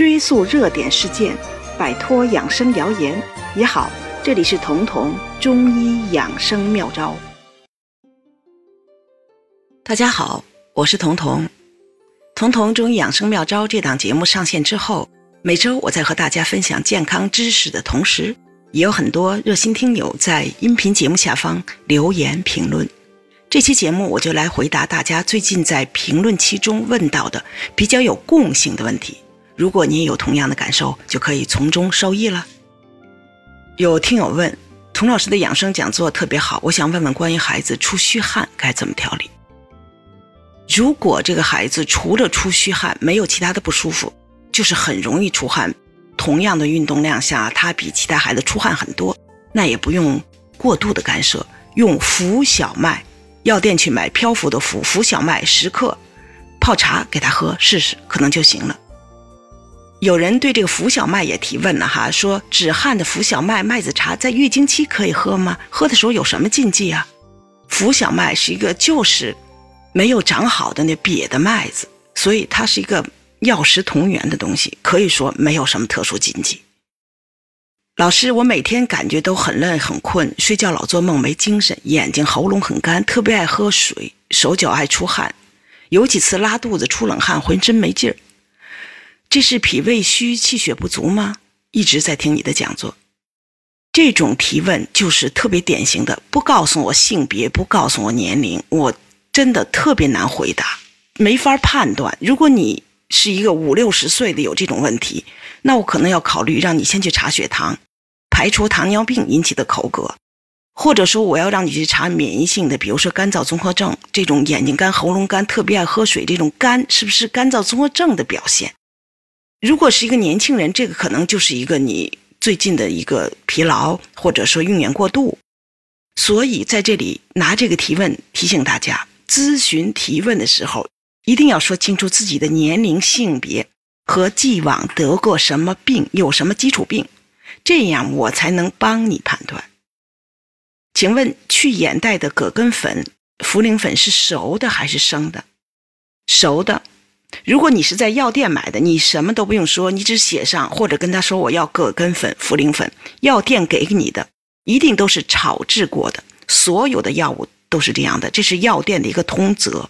追溯热点事件，摆脱养生谣言也好。这里是彤彤中医养生妙招。大家好，我是彤彤。彤彤中医养生妙招这档节目上线之后，每周我在和大家分享健康知识的同时，也有很多热心听友在音频节目下方留言评论。这期节目我就来回答大家最近在评论区中问到的比较有共性的问题。如果你也有同样的感受，就可以从中受益了。有听友问，童老师的养生讲座特别好，我想问问关于孩子出虚汗该怎么调理。如果这个孩子除了出虚汗没有其他的不舒服，就是很容易出汗，同样的运动量下他比其他孩子出汗很多，那也不用过度的干涉，用浮小麦。药店去买漂浮的浮浮小麦十克，泡茶给他喝试试，可能就行了。有人对这个浮小麦也提问了哈，说止汗的浮小麦麦子茶在月经期可以喝吗？喝的时候有什么禁忌啊？浮小麦是一个就是没有长好的那瘪的麦子，所以它是一个药食同源的东西，可以说没有什么特殊禁忌。老师，我每天感觉都很累很困，睡觉老做梦没精神，眼睛喉咙很干，特别爱喝水，手脚爱出汗，有几次拉肚子出冷汗，浑身没劲儿。这是脾胃虚气血不足吗？一直在听你的讲座，这种提问就是特别典型的，不告诉我性别，不告诉我年龄，我真的特别难回答，没法判断。如果你是一个五六十岁的有这种问题，那我可能要考虑让你先去查血糖。排除糖尿病引起的口渴，或者说我要让你去查免疫性的，比如说干燥综合症这种眼睛干、喉咙干、特别爱喝水这种干，是不是干燥综合症的表现？如果是一个年轻人，这个可能就是一个你最近的一个疲劳，或者说用眼过度。所以在这里拿这个提问提醒大家，咨询提问的时候一定要说清楚自己的年龄、性别和既往得过什么病，有什么基础病。这样我才能帮你判断。请问去眼袋的葛根粉、茯苓粉是熟的还是生的？熟的。如果你是在药店买的，你什么都不用说，你只写上或者跟他说我要葛根粉、茯苓粉，药店给你的一定都是炒制过的。所有的药物都是这样的，这是药店的一个通则。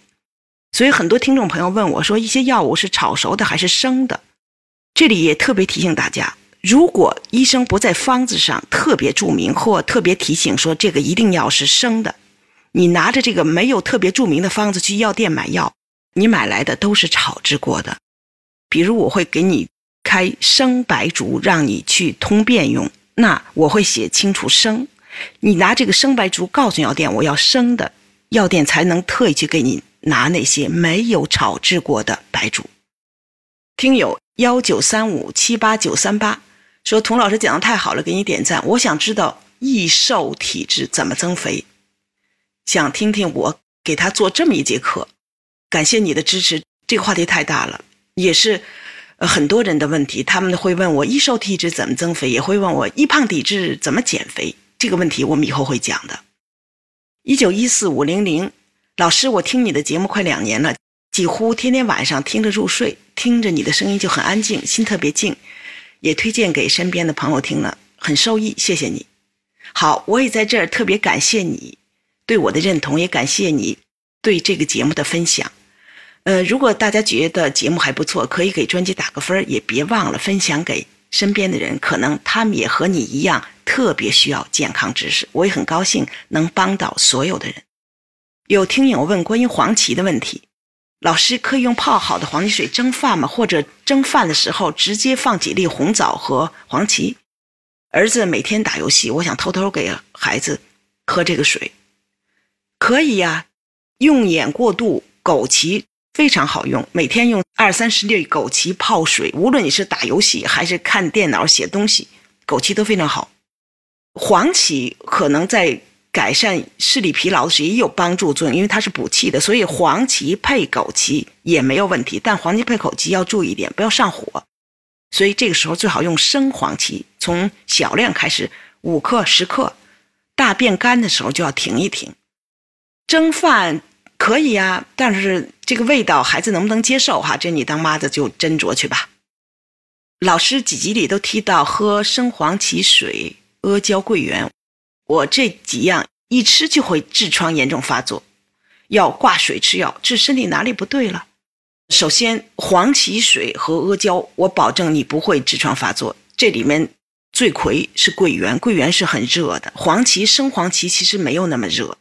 所以很多听众朋友问我说，一些药物是炒熟的还是生的？这里也特别提醒大家。如果医生不在方子上特别注明或特别提醒说这个一定要是生的，你拿着这个没有特别注明的方子去药店买药，你买来的都是炒制过的。比如我会给你开生白术让你去通便用，那我会写清楚生。你拿这个生白术告诉药店我要生的，药店才能特意去给你拿那些没有炒制过的白术。听友幺九三五七八九三八。说童老师讲的太好了，给你点赞。我想知道易瘦体质怎么增肥，想听听我给他做这么一节课。感谢你的支持，这个话题太大了，也是很多人的问题。他们会问我易瘦体质怎么增肥，也会问我易胖体质怎么减肥。这个问题我们以后会讲的。一九一四五零零老师，我听你的节目快两年了，几乎天天晚上听着入睡，听着你的声音就很安静，心特别静。也推荐给身边的朋友听了，很受益，谢谢你。好，我也在这儿特别感谢你对我的认同，也感谢你对这个节目的分享。呃，如果大家觉得节目还不错，可以给专辑打个分也别忘了分享给身边的人，可能他们也和你一样特别需要健康知识。我也很高兴能帮到所有的人。有听友问关于黄芪的问题。老师可以用泡好的黄芪水蒸饭吗？或者蒸饭的时候直接放几粒红枣和黄芪？儿子每天打游戏，我想偷偷给孩子喝这个水，可以呀。用眼过度，枸杞非常好用，每天用二三十粒枸杞泡水，无论你是打游戏还是看电脑写东西，枸杞都非常好。黄芪可能在。改善视力疲劳时也有帮助作用，因为它是补气的，所以黄芪配枸杞也没有问题。但黄芪配枸杞要注意一点，不要上火。所以这个时候最好用生黄芪，从小量开始，五克、十克。大便干的时候就要停一停。蒸饭可以呀，但是这个味道孩子能不能接受哈？这你当妈的就斟酌去吧。老师几集里都提到喝生黄芪水、阿胶、桂圆，我这几样一吃就会痔疮严重发作，要挂水吃药，这身体哪里不对了？首先，黄芪水和阿胶，我保证你不会痔疮发作。这里面罪魁是桂圆，桂圆是很热的，黄芪生黄芪其实没有那么热。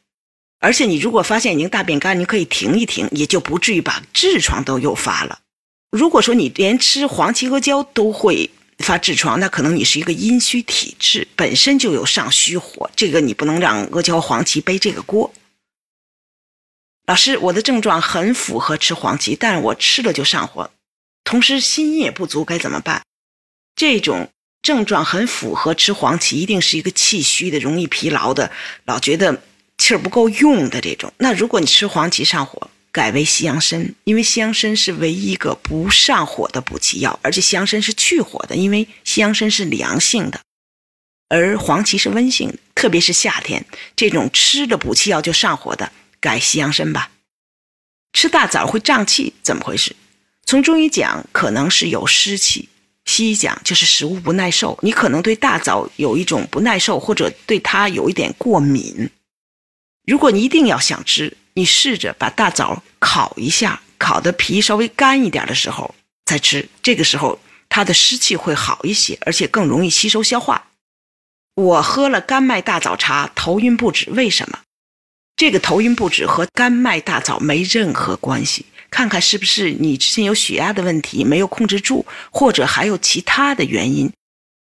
而且你如果发现已经大便干，你可以停一停，也就不至于把痔疮都诱发了。如果说你连吃黄芪阿胶都会发痔疮，那可能你是一个阴虚体质，本身就有上虚火，这个你不能让阿胶黄芪背这个锅。老师，我的症状很符合吃黄芪，但我吃了就上火，同时心阴也不足，该怎么办？这种症状很符合吃黄芪，一定是一个气虚的、容易疲劳的、老觉得气不够用的这种。那如果你吃黄芪上火，改为西洋参，因为西洋参是唯一一个不上火的补气药，而且西洋参是去火的，因为西洋参是凉性的，而黄芪是温性的。特别是夏天，这种吃的补气药就上火的，改西洋参吧。吃大枣会胀气，怎么回事？从中医讲，可能是有湿气；西医讲就是食物不耐受。你可能对大枣有一种不耐受，或者对它有一点过敏。如果你一定要想吃，你试着把大枣烤一下，烤的皮稍微干一点的时候再吃，这个时候它的湿气会好一些，而且更容易吸收消化。我喝了甘麦大枣茶，头晕不止，为什么？这个头晕不止和甘麦大枣没任何关系。看看是不是你之前有血压的问题没有控制住，或者还有其他的原因？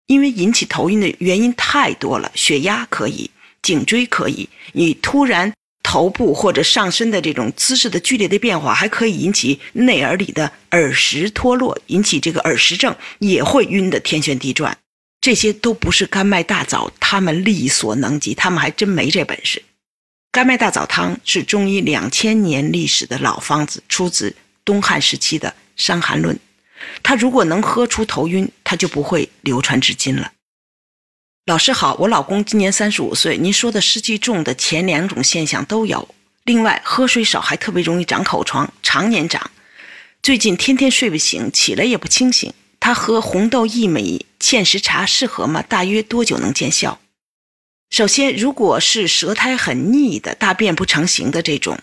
因为引起头晕的原因太多了，血压可以，颈椎可以，你突然。头部或者上身的这种姿势的剧烈的变化，还可以引起内耳里的耳石脱落，引起这个耳石症，也会晕得天旋地转。这些都不是甘麦大枣他们力所能及，他们还真没这本事。甘麦大枣汤是中医两千年历史的老方子，出自东汉时期的《伤寒论》。他如果能喝出头晕，他就不会流传至今了。老师好，我老公今年三十五岁。您说的湿气重的前两种现象都有，另外喝水少还特别容易长口疮，常年长。最近天天睡不醒，起来也不清醒。他喝红豆薏米芡实茶适合吗？大约多久能见效？首先，如果是舌苔很腻的、大便不成形的这种，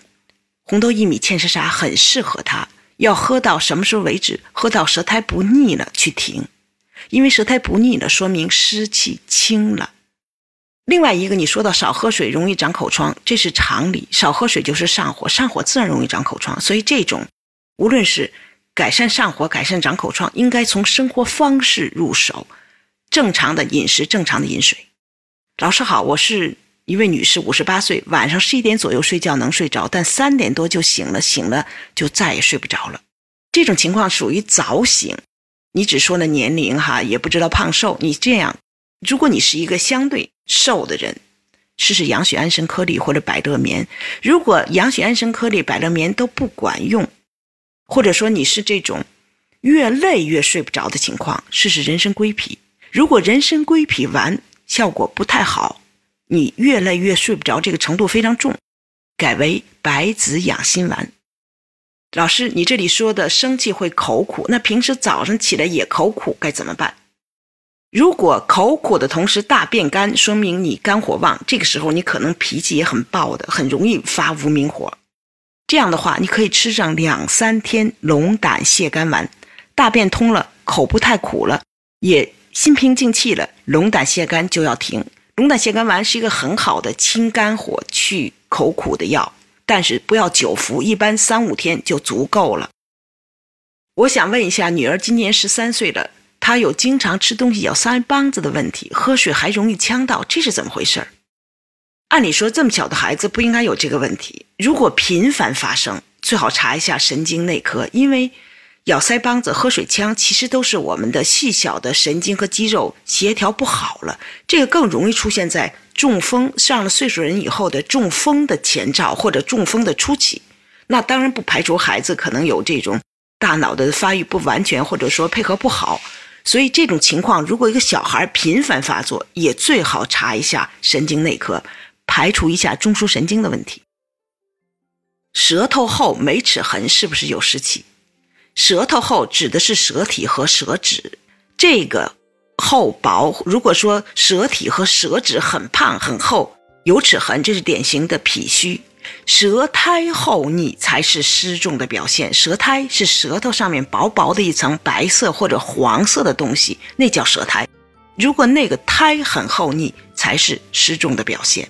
红豆薏米芡实茶很适合他。要喝到什么时候为止？喝到舌苔不腻了去停。因为舌苔不腻了，说明湿气清了。另外一个，你说到少喝水容易长口疮，这是常理。少喝水就是上火，上火自然容易长口疮。所以这种，无论是改善上火、改善长口疮，应该从生活方式入手，正常的饮食、正常的饮水。老师好，我是一位女士，五十八岁，晚上十一点左右睡觉能睡着，但三点多就醒了，醒了就再也睡不着了。这种情况属于早醒。你只说了年龄哈，也不知道胖瘦。你这样，如果你是一个相对瘦的人，试试养血安神颗粒或者百乐棉。如果养血安神颗粒、百乐棉都不管用，或者说你是这种越累越睡不着的情况，试试人参归脾。如果人参归脾丸效果不太好，你越累越睡不着，这个程度非常重，改为白子养心丸。老师，你这里说的生气会口苦，那平时早上起来也口苦，该怎么办？如果口苦的同时大便干，说明你肝火旺，这个时候你可能脾气也很暴的，很容易发无名火。这样的话，你可以吃上两三天龙胆泻肝丸，大便通了，口不太苦了，也心平静气了，龙胆泻肝就要停。龙胆泻肝丸是一个很好的清肝火、去口苦的药。但是不要久服，一般三五天就足够了。我想问一下，女儿今年十三岁了，她有经常吃东西咬腮帮子的问题，喝水还容易呛到，这是怎么回事？按理说这么小的孩子不应该有这个问题，如果频繁发生，最好查一下神经内科，因为。咬腮帮子、喝水呛，其实都是我们的细小的神经和肌肉协调不好了。这个更容易出现在中风上了岁数人以后的中风的前兆或者中风的初期。那当然不排除孩子可能有这种大脑的发育不完全，或者说配合不好。所以这种情况，如果一个小孩频繁发作，也最好查一下神经内科，排除一下中枢神经的问题。舌头后没齿痕是不是有湿气？舌头厚指的是舌体和舌质，这个厚薄，如果说舌体和舌质很胖很厚，有齿痕，这是典型的脾虚；舌苔厚腻才是湿重的表现。舌苔是舌头上面薄薄的一层白色或者黄色的东西，那叫舌苔。如果那个苔很厚腻，才是湿重的表现。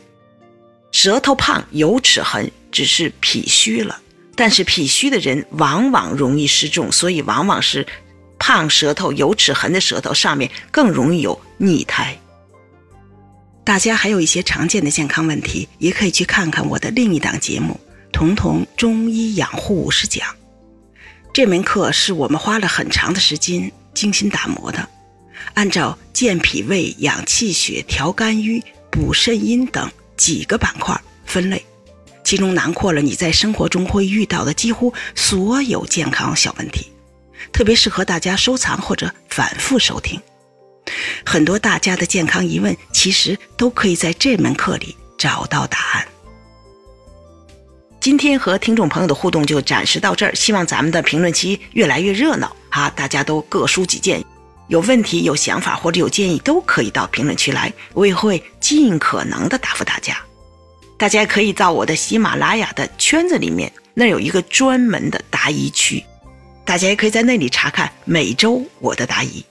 舌头胖有齿痕，只是脾虚了。但是脾虚的人往往容易失重，所以往往是胖舌头、有齿痕的舌头上面更容易有腻苔。大家还有一些常见的健康问题，也可以去看看我的另一档节目《彤彤中医养护五十讲》。这门课是我们花了很长的时间精心打磨的，按照健脾胃、养气血、调肝郁、补肾阴等几个板块分类。其中囊括了你在生活中会遇到的几乎所有健康小问题，特别适合大家收藏或者反复收听。很多大家的健康疑问，其实都可以在这门课里找到答案。今天和听众朋友的互动就暂时到这儿，希望咱们的评论区越来越热闹啊！大家都各抒己见，有问题、有想法或者有建议，都可以到评论区来，我也会尽可能的答复大家。大家可以到我的喜马拉雅的圈子里面，那有一个专门的答疑区，大家也可以在那里查看每周我的答疑。